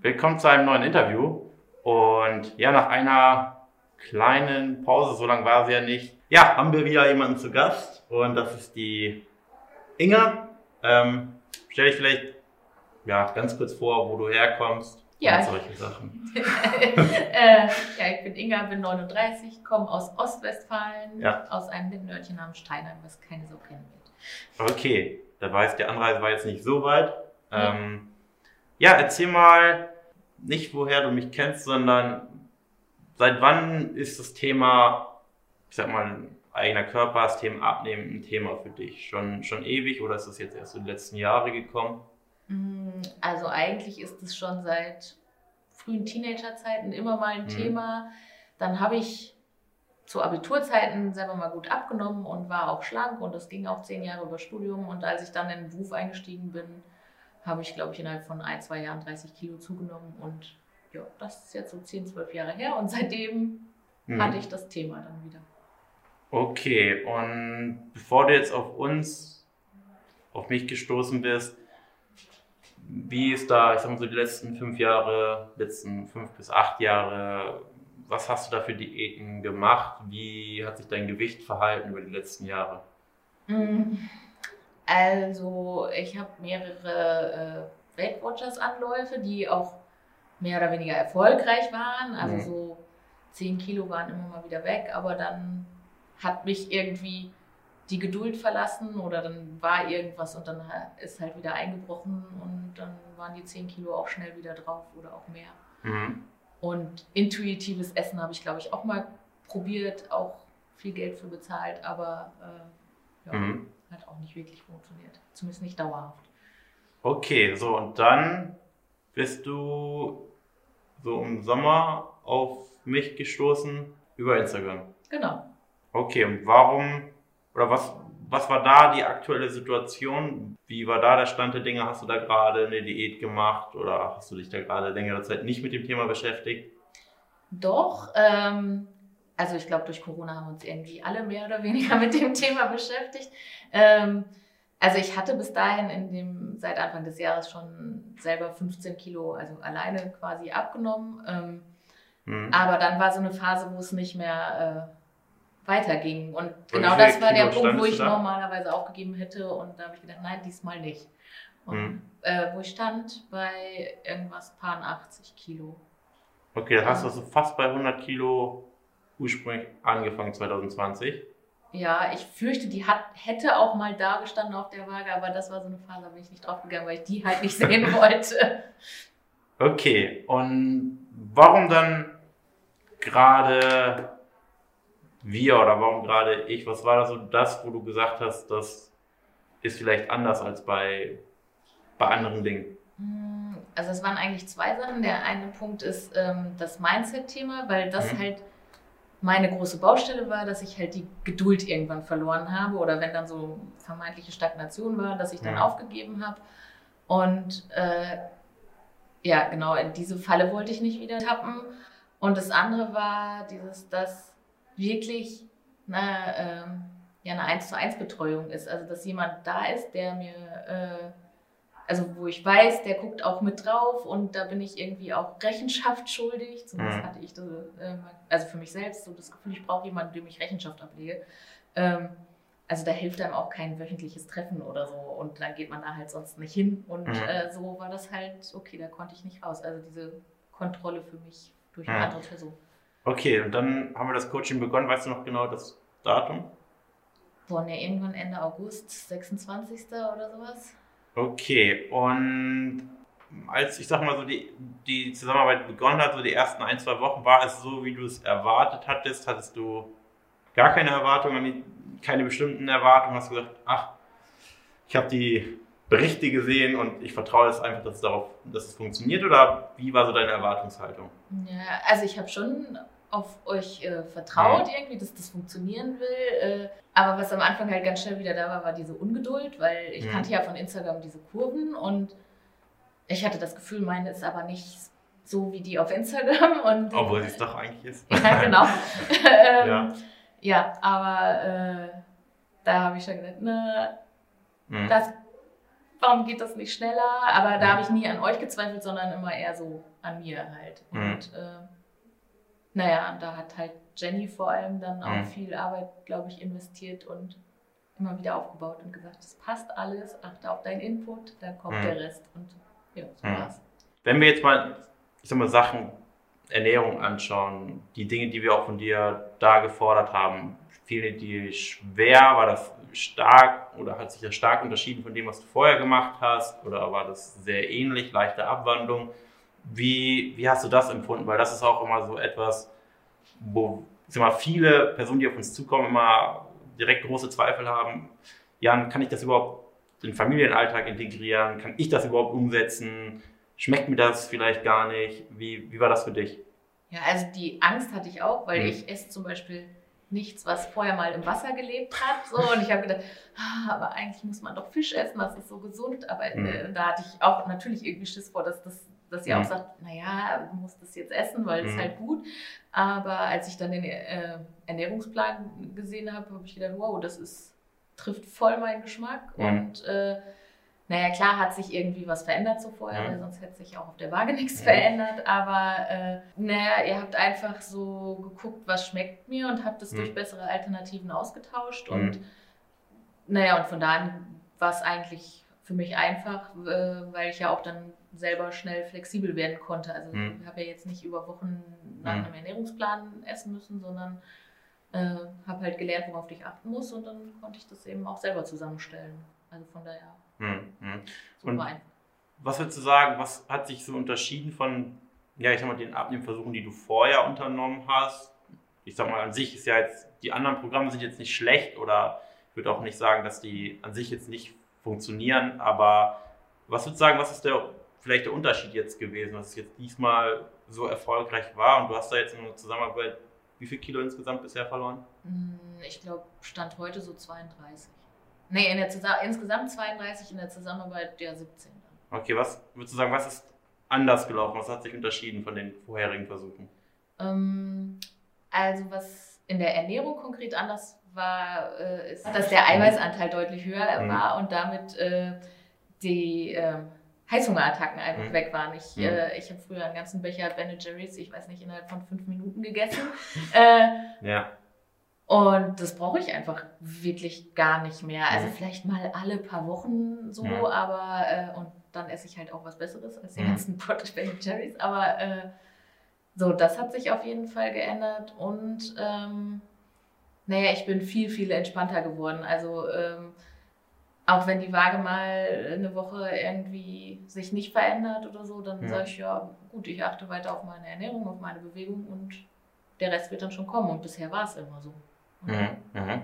Willkommen zu einem neuen Interview. Und ja, nach einer kleinen Pause, so lange war sie ja nicht, ja, haben wir wieder jemanden zu Gast. Und das ist die Inga. Ähm, stell dich vielleicht ja, ganz kurz vor, wo du herkommst. Ja. Und solche Sachen. äh, ja, ich bin Inga, bin 39, komme aus Ostwestfalen, Ja. aus einem Nettnörtchen namens Steinheim, was keine so kennen wird. Okay, da weiß die Anreise war jetzt nicht so weit. Ähm, ja, erzähl mal nicht, woher du mich kennst, sondern seit wann ist das Thema, ich sag mal, eigener Körper, das Thema Abnehmen ein Thema für dich? Schon, schon ewig oder ist das jetzt erst in den letzten Jahren gekommen? Mm, Also eigentlich ist es schon seit frühen Teenagerzeiten immer mal ein Mhm. Thema. Dann habe ich zu Abiturzeiten selber mal gut abgenommen und war auch schlank und das ging auch zehn Jahre über Studium. Und als ich dann in den Beruf eingestiegen bin, habe ich, glaube ich, innerhalb von ein, zwei Jahren 30 Kilo zugenommen. Und ja, das ist jetzt so 10, 12 Jahre her. Und seitdem Mhm. hatte ich das Thema dann wieder. Okay, und bevor du jetzt auf uns, auf mich gestoßen bist, wie ist da, ich sag mal so die letzten fünf Jahre, letzten fünf bis acht Jahre, was hast du da für Diäten gemacht? Wie hat sich dein Gewicht verhalten über die letzten Jahre? Mm, Also, ich habe mehrere äh, Weight Watchers Anläufe, die auch mehr oder weniger erfolgreich waren. Also Mhm. so 10 Kilo waren immer mal wieder weg, aber dann hat mich irgendwie die Geduld verlassen oder dann war irgendwas und dann ist halt wieder eingebrochen und dann waren die 10 Kilo auch schnell wieder drauf oder auch mehr. Mhm. Und intuitives Essen habe ich, glaube ich, auch mal probiert, auch viel Geld für bezahlt, aber äh, ja, Mhm. Hat auch nicht wirklich funktioniert. Zumindest nicht dauerhaft. Okay, so und dann bist du so im Sommer auf mich gestoßen über Instagram. Genau. Okay, und warum oder was, was war da die aktuelle Situation? Wie war da der Stand der Dinge? Hast du da gerade eine Diät gemacht oder hast du dich da gerade längere Zeit nicht mit dem Thema beschäftigt? Doch, ähm, also ich glaube, durch Corona haben uns irgendwie alle mehr oder weniger mit dem Thema beschäftigt. Ähm, also ich hatte bis dahin in dem, seit Anfang des Jahres schon selber 15 Kilo, also alleine quasi abgenommen. Ähm, Hm. aber dann war so eine Phase, wo es nicht mehr äh, weiterging. Und genau das war der Kilo Punkt, wo ich normalerweise aufgegeben hätte. Und da habe ich gedacht, nein, diesmal nicht. Und Hm. äh, wo ich stand, bei irgendwas paar 80 Kilo. Okay, dann hast du also fast bei 100 Kilo ursprünglich angefangen 2020. Ja, ich fürchte, die hat, hätte auch mal da gestanden auf der Waage, aber das war so eine Phase, da bin ich nicht drauf gegangen, weil ich die halt nicht sehen wollte. Okay, und warum dann gerade wir oder warum gerade ich? Was war da so das, wo du gesagt hast, das ist vielleicht anders als bei, bei anderen Dingen? Hm, Also es waren eigentlich zwei Sachen. Der eine Punkt ist ähm, das Mindset-Thema, weil das Mhm. halt meine große Baustelle war, dass ich halt die Geduld irgendwann verloren habe oder wenn dann so vermeintliche Stagnation war, dass ich dann Mhm. aufgegeben habe. Und äh, ja, genau, in diese Falle wollte ich nicht wieder tappen. Und das andere war dieses, dass wirklich eine, ähm, ja, eine 1 zu 1 Betreuung ist. Also dass jemand da ist, der mir äh, also wo ich weiß, der guckt auch mit drauf und da bin ich irgendwie auch Rechenschaft schuldig. Zumindest Mhm. hatte ich das, ähm, also für mich selbst so das Gefühl, ich brauche jemanden, dem ich Rechenschaft ablege. Ähm, also da hilft einem auch kein wöchentliches Treffen oder so und dann geht man da halt sonst nicht hin und Mhm. äh, so war das halt, okay, da konnte ich nicht raus. Also diese Kontrolle für mich durch eine Mhm. andere Person. Okay, und dann haben wir das Coaching begonnen. Weißt du noch genau das Datum? Boah, ne, irgendwann Ende August, 26. oder sowas. Okay, und als ich sag mal so die, die Zusammenarbeit begonnen hat, so die ersten ein, zwei Wochen, war es so, wie du es erwartet hattest? Hattest du gar keine Erwartungen, keine bestimmten Erwartungen? Hast du gesagt, ach, ich habe die Berichte gesehen und ich vertraue jetzt einfach, dass es darauf, dass es funktioniert? Oder wie war so deine Erwartungshaltung? Ja, also ich habe schon auf euch äh, vertraut irgendwie, dass das funktionieren will. Äh, aber was am Anfang halt ganz schnell wieder da war, war diese Ungeduld, weil ich Mhm. kannte ja von Instagram diese Kurven und ich hatte das Gefühl, meine ist aber nicht so wie die auf Instagram. Und, Obwohl es doch eigentlich ist. ja, genau. ähm, Ja. ja. aber äh, da habe ich schon gedacht, na, Mhm. das warum geht das nicht schneller? Aber da habe ich nie an euch gezweifelt, sondern immer eher so an mir halt. Mhm. Und äh, naja, da hat halt Jenny vor allem dann auch Mhm. viel Arbeit, glaube ich, investiert und immer wieder aufgebaut und gesagt, das passt alles, achte auf deinen Input, dann kommt Mhm. der Rest. Und ja, so Mhm. war's. Wenn wir jetzt mal, ich sag mal, Sachen Ernährung anschauen, die Dinge, die wir auch von dir da gefordert haben, fielen dir schwer, war das stark oder hat sich das stark unterschieden von dem, was du vorher gemacht hast oder war das sehr ähnlich, leichte Abwandlung? Wie, wie hast du das empfunden? Weil das ist auch immer so etwas, wo mal, viele Personen, die auf uns zukommen, immer direkt große Zweifel haben. Jan, kann ich das überhaupt in den Familienalltag integrieren? Kann ich das überhaupt umsetzen? Schmeckt mir das vielleicht gar nicht? Wie, wie war das für dich? Ja, also die Angst hatte ich auch, weil Mhm. ich esse zum Beispiel nichts, was vorher mal im Wasser gelebt hat. So, und ich habe gedacht, ah, aber eigentlich muss man doch Fisch essen, das ist so gesund. Aber Mhm. äh, da hatte ich auch natürlich irgendwie Schiss vor, dass, das, dass ihr Mhm. auch sagt, naja, du musst das jetzt essen, weil es Mhm. halt gut. Aber als ich dann den äh, Ernährungsplan gesehen habe, habe ich gedacht, wow, das ist, trifft voll meinen Geschmack. Mhm. Und äh, naja, klar hat sich irgendwie was verändert so vorher, weil sonst hätte sich auch auf der Waage nichts verändert. Aber äh, naja, ihr habt einfach so geguckt, was schmeckt mir und habt es Mhm. durch bessere Alternativen ausgetauscht. Mhm. Und naja, und von da an war es eigentlich für mich einfach, weil ich ja auch dann selber schnell flexibel werden konnte. Also Mhm. ich habe ja jetzt nicht über Wochen nach Mhm. einem Ernährungsplan essen müssen, sondern äh, habe halt gelernt, worauf ich achten muss und dann konnte ich das eben auch selber zusammenstellen. Also von daher Hm, hm. super Und- einfach. Was würdest du sagen, was hat sich so unterschieden von, ja, ich sag mal, den Abnehmversuchen, die du vorher unternommen hast? Ich sag mal, an sich ist ja jetzt, die anderen Programme sind jetzt nicht schlecht oder ich würde auch nicht sagen, dass die an sich jetzt nicht funktionieren, aber was würdest du sagen, was ist der, vielleicht der Unterschied jetzt gewesen, dass es jetzt diesmal so erfolgreich war und du hast da jetzt in der Zusammenarbeit wie viel Kilo insgesamt bisher verloren? Hm, Ich glaube, Stand heute so 32. Nee, in der Zusa insgesamt 32, in der Zusammenarbeit ja 17 dann. Okay, was würdest du sagen, was ist anders gelaufen? Was hat sich unterschieden von den vorherigen Versuchen? Ähm, also was in der Ernährung konkret anders war, äh, ist, dass der Eiweißanteil deutlich höher Mhm. war und damit äh, die ähm, Heißhungerattacken einfach Mhm. weg waren. Ich, Mhm. äh, ich habe früher einen ganzen Becher Ben Jerry's, ich weiß nicht, innerhalb von fünf Minuten gegessen. äh, Ja. und das brauche ich einfach wirklich gar nicht mehr. Also Mhm. vielleicht mal alle paar Wochen so, Mhm. aber äh, und dann esse ich halt auch was Besseres als die Mhm. ganzen Potted Ben Cherries. Aber äh, so, das hat sich auf jeden Fall geändert und ähm, naja, ich bin viel, viel entspannter geworden. Also ähm, auch wenn die Waage mal eine Woche irgendwie sich nicht verändert oder so, dann Mhm. sage ich ja, gut, ich achte weiter auf meine Ernährung, auf meine Bewegung und der Rest wird dann schon kommen. Und bisher war es immer so. Mhm. Mhm.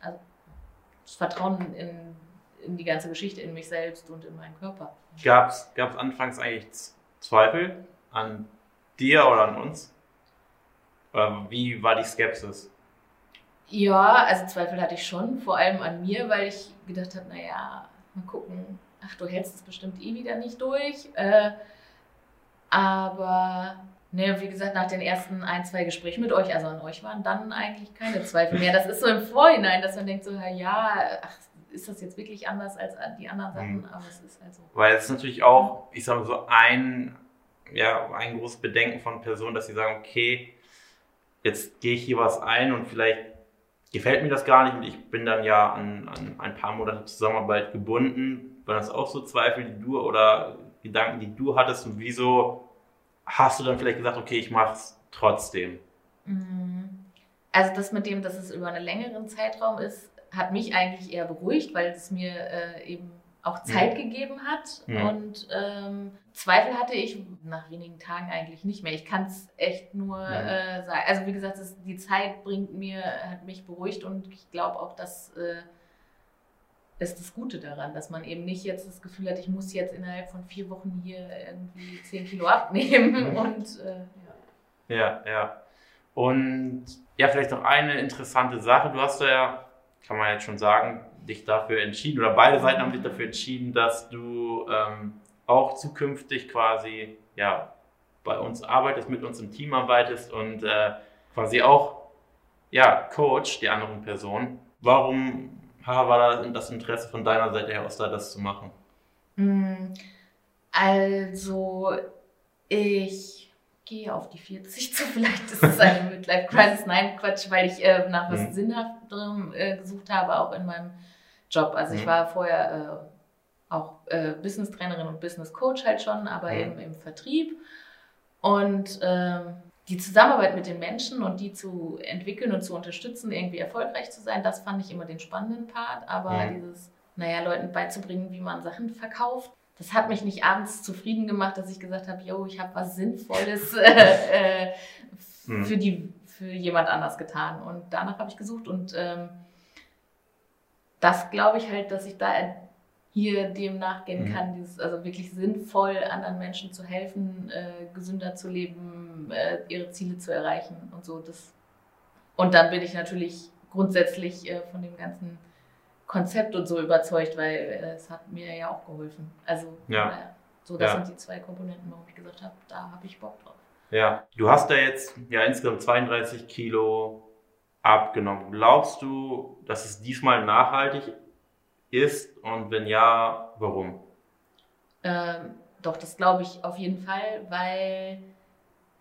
Das Vertrauen in, in die ganze Geschichte, in mich selbst und in meinen Körper. Gab es anfangs eigentlich Zweifel an dir oder an uns? Oder wie war die Skepsis? Ja, also Zweifel hatte ich schon, vor allem an mir, weil ich gedacht habe, naja, mal gucken, ach, du hältst es bestimmt eh wieder nicht durch. Äh, aber, ne, wie gesagt, nach den ersten ein, zwei Gesprächen mit euch, also an euch waren dann eigentlich keine Zweifel mehr. Das ist so im Vorhinein, dass man denkt so, ja, ach, ist das jetzt wirklich anders als die anderen Sachen? Mhm. Aber es ist halt so. Weil es ist natürlich auch, ich sage mal so, ein, ja, ein großes Bedenken von Personen, dass sie sagen, okay, jetzt gehe ich hier was ein und vielleicht gefällt mir das gar nicht und ich bin dann ja an, an ein paar Monate Zusammenarbeit gebunden. Waren das auch so Zweifel, die du oder Gedanken, die du hattest und wieso hast du dann vielleicht gesagt, okay, ich mache es trotzdem? Mhm. Also das mit dem, dass es über einen längeren Zeitraum ist, hat mich eigentlich eher beruhigt, weil es mir äh, eben auch Zeit gegeben hat. Mhm. Und ähm, Zweifel hatte ich nach wenigen Tagen eigentlich nicht mehr. Ich kann es echt nur äh, sagen. Also wie gesagt, es, die Zeit bringt mir, hat mich beruhigt und ich glaube auch, dass äh, ist das Gute daran, dass man eben nicht jetzt das Gefühl hat, ich muss jetzt innerhalb von vier Wochen hier irgendwie 10 Kilo abnehmen und äh, ja. Ja, ja. Und ja, vielleicht noch eine interessante Sache. Du hast ja, kann man jetzt schon sagen, dich dafür entschieden, oder beide Seiten haben sich dafür entschieden, dass du ähm, auch zukünftig quasi ja, bei uns arbeitest, mit uns im Team arbeitest und äh, quasi auch ja, Coach die anderen Personen. Warum war da das Interesse von deiner Seite her aus, da das zu machen? Mm, Also, ich gehe auf die 40 zu, vielleicht ist es eine Midlife-Crisis. Nein, Quatsch, weil ich äh, nach was Mhm. Sinnhafterem äh, gesucht habe, auch in meinem Job. Also ich Mhm. war vorher äh, auch äh, Business-Trainerin und Business-Coach halt schon, aber Mhm. eben im Vertrieb. Und ähm, die Zusammenarbeit mit den Menschen und die zu entwickeln und zu unterstützen, irgendwie erfolgreich zu sein, das fand ich immer den spannenden Part. Aber Mhm. dieses, naja, Leuten beizubringen, wie man Sachen verkauft, das hat mich nicht abends zufrieden gemacht, dass ich gesagt habe, yo, ich habe was Sinnvolles äh, äh, Mhm. für, die, für jemand anders getan. Und danach habe ich gesucht und ähm, das glaube ich halt, dass ich da hier dem nachgehen Mhm. kann, dieses, also wirklich sinnvoll anderen Menschen zu helfen, äh, gesünder zu leben, äh, ihre Ziele zu erreichen und so. Das. Und dann bin ich natürlich grundsätzlich äh, von dem ganzen Konzept und so überzeugt, weil äh, es hat mir ja auch geholfen. Also Ja. naja, so das Ja. sind die zwei Komponenten, warum ich gesagt habe, da habe ich Bock drauf. Ja, du hast da jetzt ja insgesamt 32 Kilo abgenommen. Glaubst du, dass es diesmal nachhaltig ist? Und wenn ja, warum? Ähm, doch, das glaube ich auf jeden Fall, weil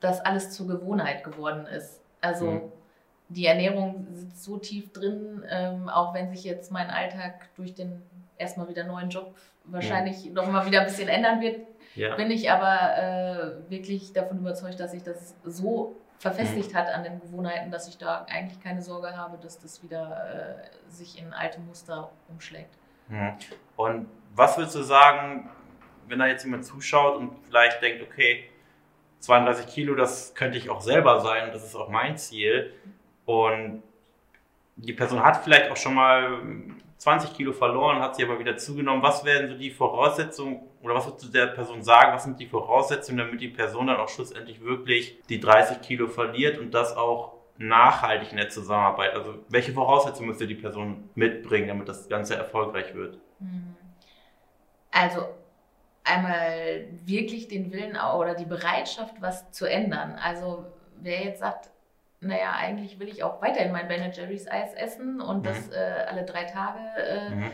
das alles zur Gewohnheit geworden ist. Also Mhm. die Ernährung sitzt so tief drin, ähm, auch wenn sich jetzt mein Alltag durch den erstmal wieder neuen Job wahrscheinlich noch mal wieder ein bisschen ändern wird, Ja. bin ich aber äh, wirklich davon überzeugt, dass sich das so verfestigt hat an den Gewohnheiten, dass ich da eigentlich keine Sorge habe, dass das wieder äh, sich in alte Muster umschlägt. Mhm. Und was würdest du sagen, wenn da jetzt jemand zuschaut und vielleicht denkt, okay, 32 Kilo, das könnte ich auch selber sein, das ist auch mein Ziel. Und die Person hat vielleicht auch schon mal 20 Kilo verloren, hat sie aber wieder zugenommen. Was wären so die Voraussetzungen oder was würdest du der Person sagen, was sind die Voraussetzungen, damit die Person dann auch schlussendlich wirklich die 30 Kilo verliert und das auch nachhaltig in der Zusammenarbeit? Also welche Voraussetzungen müsste die Person mitbringen, damit das Ganze erfolgreich wird? Hm. Also einmal wirklich den Willen oder die Bereitschaft, was zu ändern. Also wer jetzt sagt, naja, eigentlich will ich auch weiterhin mein Ben Jerry's Eis essen und Mhm. das äh, alle drei Tage, äh, Mhm.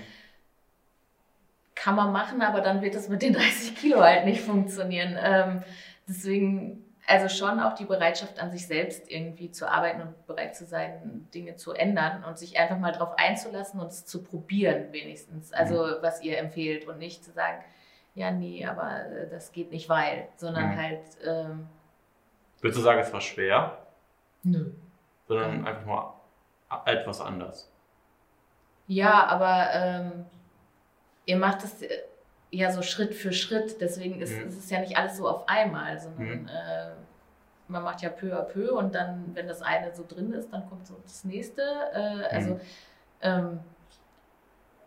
kann man machen, aber dann wird es mit den 30 Kilo halt nicht funktionieren. Ähm, deswegen, also schon auch die Bereitschaft an sich selbst irgendwie zu arbeiten und bereit zu sein, Dinge zu ändern und sich einfach mal drauf einzulassen und es zu probieren wenigstens. Also was ihr empfehlt und nicht zu sagen, ja, nee, aber äh, das geht nicht, weil, sondern Mhm. halt, ähm, Würdest du sagen, es war schwer, nö. sondern einfach nur etwas anders? Ja, aber ähm, ihr macht es äh, ja so Schritt für Schritt, deswegen ist, Mhm. ist es ja nicht alles so auf einmal, sondern Mhm. äh, man macht ja peu à peu und dann, wenn das eine so drin ist, dann kommt so das nächste. Äh, also Mhm. ähm,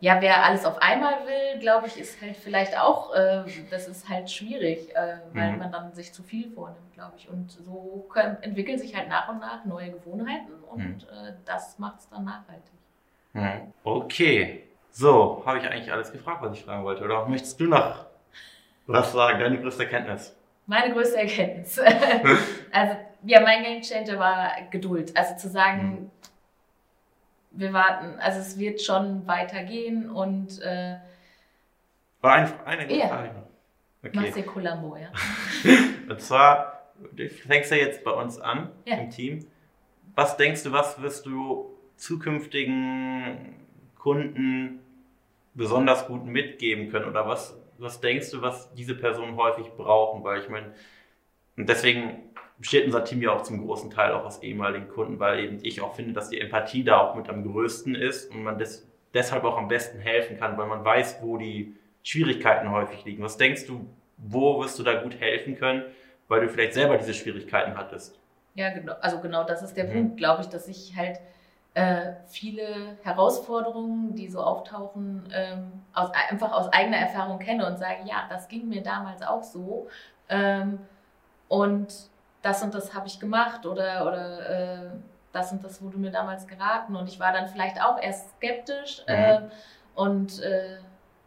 ja, wer alles auf einmal will, glaube ich, ist halt vielleicht auch, äh, das ist halt schwierig, äh, weil Mhm. man dann sich zu viel vornimmt, glaube ich. Und so können, entwickeln sich halt nach und nach neue Gewohnheiten und Mhm. äh, das macht es dann nachhaltig. Mhm. Okay. So, habe ich eigentlich alles gefragt, was ich fragen wollte, oder möchtest du noch was sagen, deine größte Erkenntnis? Meine größte Erkenntnis. also, ja, mein Game Changer war Geduld. Also zu sagen, wir warten, also es wird schon weitergehen und äh, War eine, eine gute Ja. Frage Okay. dir Colombo, ja. Und zwar, du fängst ja jetzt bei uns an Ja. im Team. Was denkst du, was wirst du zukünftigen Kunden besonders gut mitgeben können? Oder was, was denkst du, was diese Personen häufig brauchen? Weil ich meine, und deswegen besteht unser Team ja auch zum großen Teil auch aus ehemaligen Kunden, weil eben ich auch finde, dass die Empathie da auch mit am größten ist und man des, deshalb auch am besten helfen kann, weil man weiß, wo die Schwierigkeiten häufig liegen. Was denkst du, wo wirst du da gut helfen können, weil du vielleicht selber diese Schwierigkeiten hattest? Ja, genau. Also genau das ist der Mhm. Punkt, glaube ich, dass ich halt äh, viele Herausforderungen, die so auftauchen, ähm, aus, einfach aus eigener Erfahrung kenne und sage, ja, das ging mir damals auch so. Ähm, und das und das habe ich gemacht oder, oder äh, das und das wurde mir damals geraten. Und ich war dann vielleicht auch erst skeptisch Mhm. äh, und äh,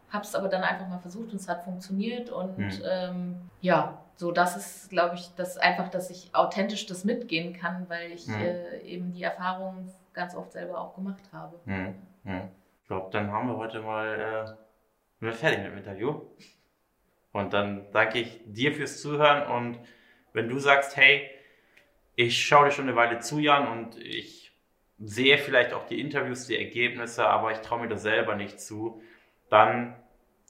habe es aber dann einfach mal versucht und es hat funktioniert. Und Mhm. ähm, ja, so das ist, glaube ich, das einfach, dass ich authentisch das mitgehen kann, weil ich Mhm. äh, eben die Erfahrung ganz oft selber auch gemacht habe. Hm, hm. Ich glaube, dann haben wir heute mal äh, dann fertig mit dem Interview. Und dann danke ich dir fürs Zuhören und wenn du sagst, hey, ich schaue dir schon eine Weile zu, Jan, und ich sehe vielleicht auch die Interviews, die Ergebnisse, aber ich traue mir das selber nicht zu, dann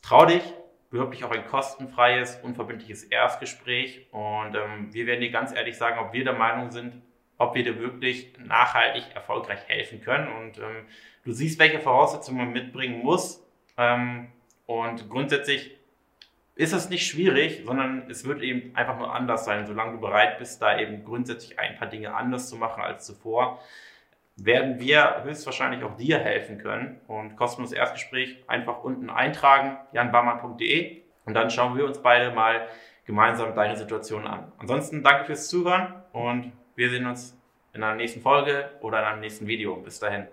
trau dich, bewirb dich auch ein kostenfreies, unverbindliches Erstgespräch. Und ähm, wir werden dir ganz ehrlich sagen, ob wir der Meinung sind, ob wir dir wirklich nachhaltig erfolgreich helfen können. Und ähm, du siehst, welche Voraussetzungen man mitbringen muss. Ähm, und grundsätzlich ist es nicht schwierig, sondern es wird eben einfach nur anders sein. Solange du bereit bist, da eben grundsätzlich ein paar Dinge anders zu machen als zuvor, werden wir höchstwahrscheinlich auch dir helfen können. Und kostenloses Erstgespräch einfach unten eintragen, janbarmann.de und dann schauen wir uns beide mal gemeinsam deine Situation an. Ansonsten danke fürs Zuhören und wir sehen uns in einer nächsten Folge oder in einem nächsten Video. Bis dahin.